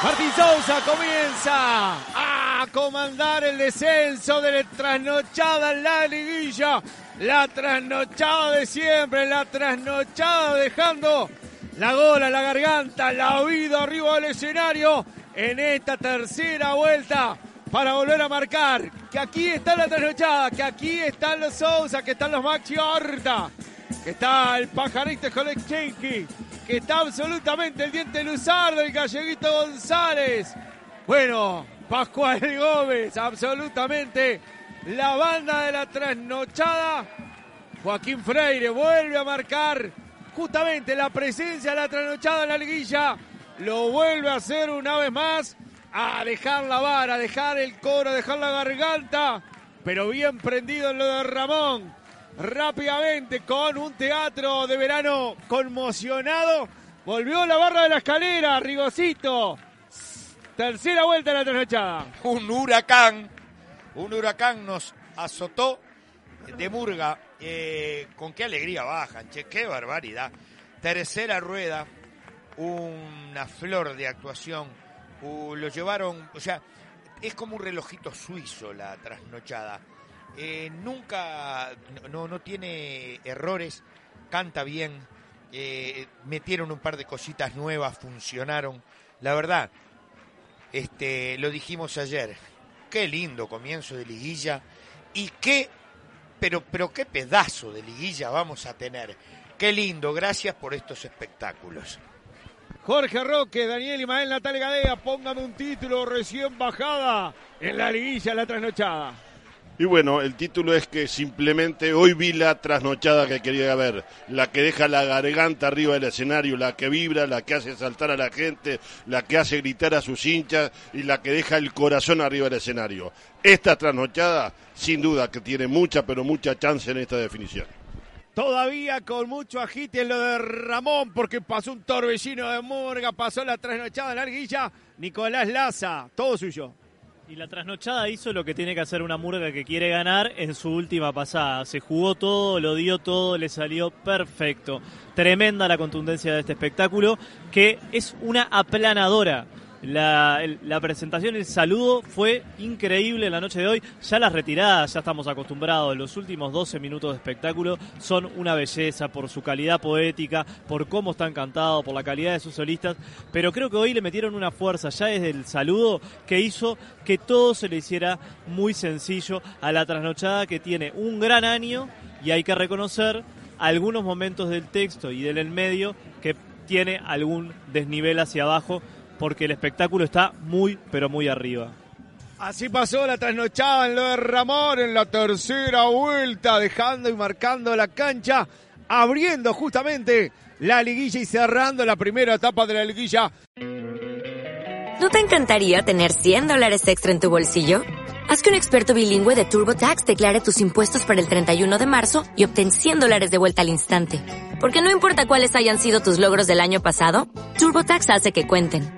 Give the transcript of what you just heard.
Martín Sousa comienza a comandar el descenso de la trasnochada en la liguilla. La trasnochada de siempre, la trasnochada dejando la gola, la garganta, la vida arriba del escenario en esta tercera vuelta para volver a marcar que aquí está la trasnochada, que aquí están los Sousa, que están los Maxi Horta, que está el pajarito Colechenki, que está absolutamente el diente Luzardo, el galleguito González. Bueno, Pascual Gómez, absolutamente la banda de la trasnochada. Joaquín Freire vuelve a marcar justamente la presencia de la trasnochada en la liguilla. Lo vuelve a hacer una vez más, a dejar la vara, a dejar el coro, a dejar la garganta, pero bien prendido en lo de Ramón rápidamente con un teatro de verano conmocionado. Volvió la barra de la escalera, Rigosito. Tercera vuelta de la trasnochada. Un huracán, un huracán nos azotó de Murga. Eh, con qué alegría bajan, che, qué barbaridad. Tercera rueda, una flor de actuación. Lo llevaron, o sea, es como un relojito suizo la trasnochada. Eh, nunca, no, no tiene errores, canta bien, eh, metieron un par de cositas nuevas, funcionaron. La verdad, este, lo dijimos ayer, qué lindo comienzo de liguilla y qué, pero, pero qué pedazo de liguilla vamos a tener. Qué lindo, gracias por estos espectáculos. Jorge Roque, Daniel Imael, Natalia Gadea, póngame un título recién bajada en la liguilla, la trasnochada. Y bueno, el título es que simplemente hoy vi la trasnochada que quería ver, la que deja la garganta arriba del escenario, la que vibra, la que hace saltar a la gente, la que hace gritar a sus hinchas y la que deja el corazón arriba del escenario. Esta trasnochada, sin duda, que tiene mucha, pero mucha chance en esta definición. Todavía con mucho agite en lo de Ramón, porque pasó un torbellino de Murga, pasó la trasnochada en la arguilla. Nicolás Laza, todo suyo. Y la trasnochada hizo lo que tiene que hacer una murga que quiere ganar en su última pasada. Se jugó todo, lo dio todo, le salió perfecto. Tremenda la contundencia de este espectáculo, que es una aplanadora. La, presentación, el saludo fue increíble la noche de hoy. Ya las retiradas, ya estamos acostumbrados. Los últimos 12 minutos de espectáculo son una belleza por su calidad poética, por cómo están cantados, por la calidad de sus solistas. Pero creo que hoy le metieron una fuerza ya desde el saludo que hizo que todo se le hiciera muy sencillo a la trasnochada que tiene un gran año y hay que reconocer algunos momentos del texto y del en medio que tiene algún desnivel hacia abajo porque el espectáculo está muy, pero muy arriba. Así pasó la trasnochada en lo de Ramón en la tercera vuelta, dejando y marcando la cancha, abriendo justamente la liguilla y cerrando la primera etapa de la liguilla. ¿No te encantaría tener 100 dólares extra en tu bolsillo? Haz que un experto bilingüe de TurboTax declare tus impuestos para el 31 de marzo y obtén 100 dólares de vuelta al instante. Porque no importa cuáles hayan sido tus logros del año pasado, TurboTax hace que cuenten.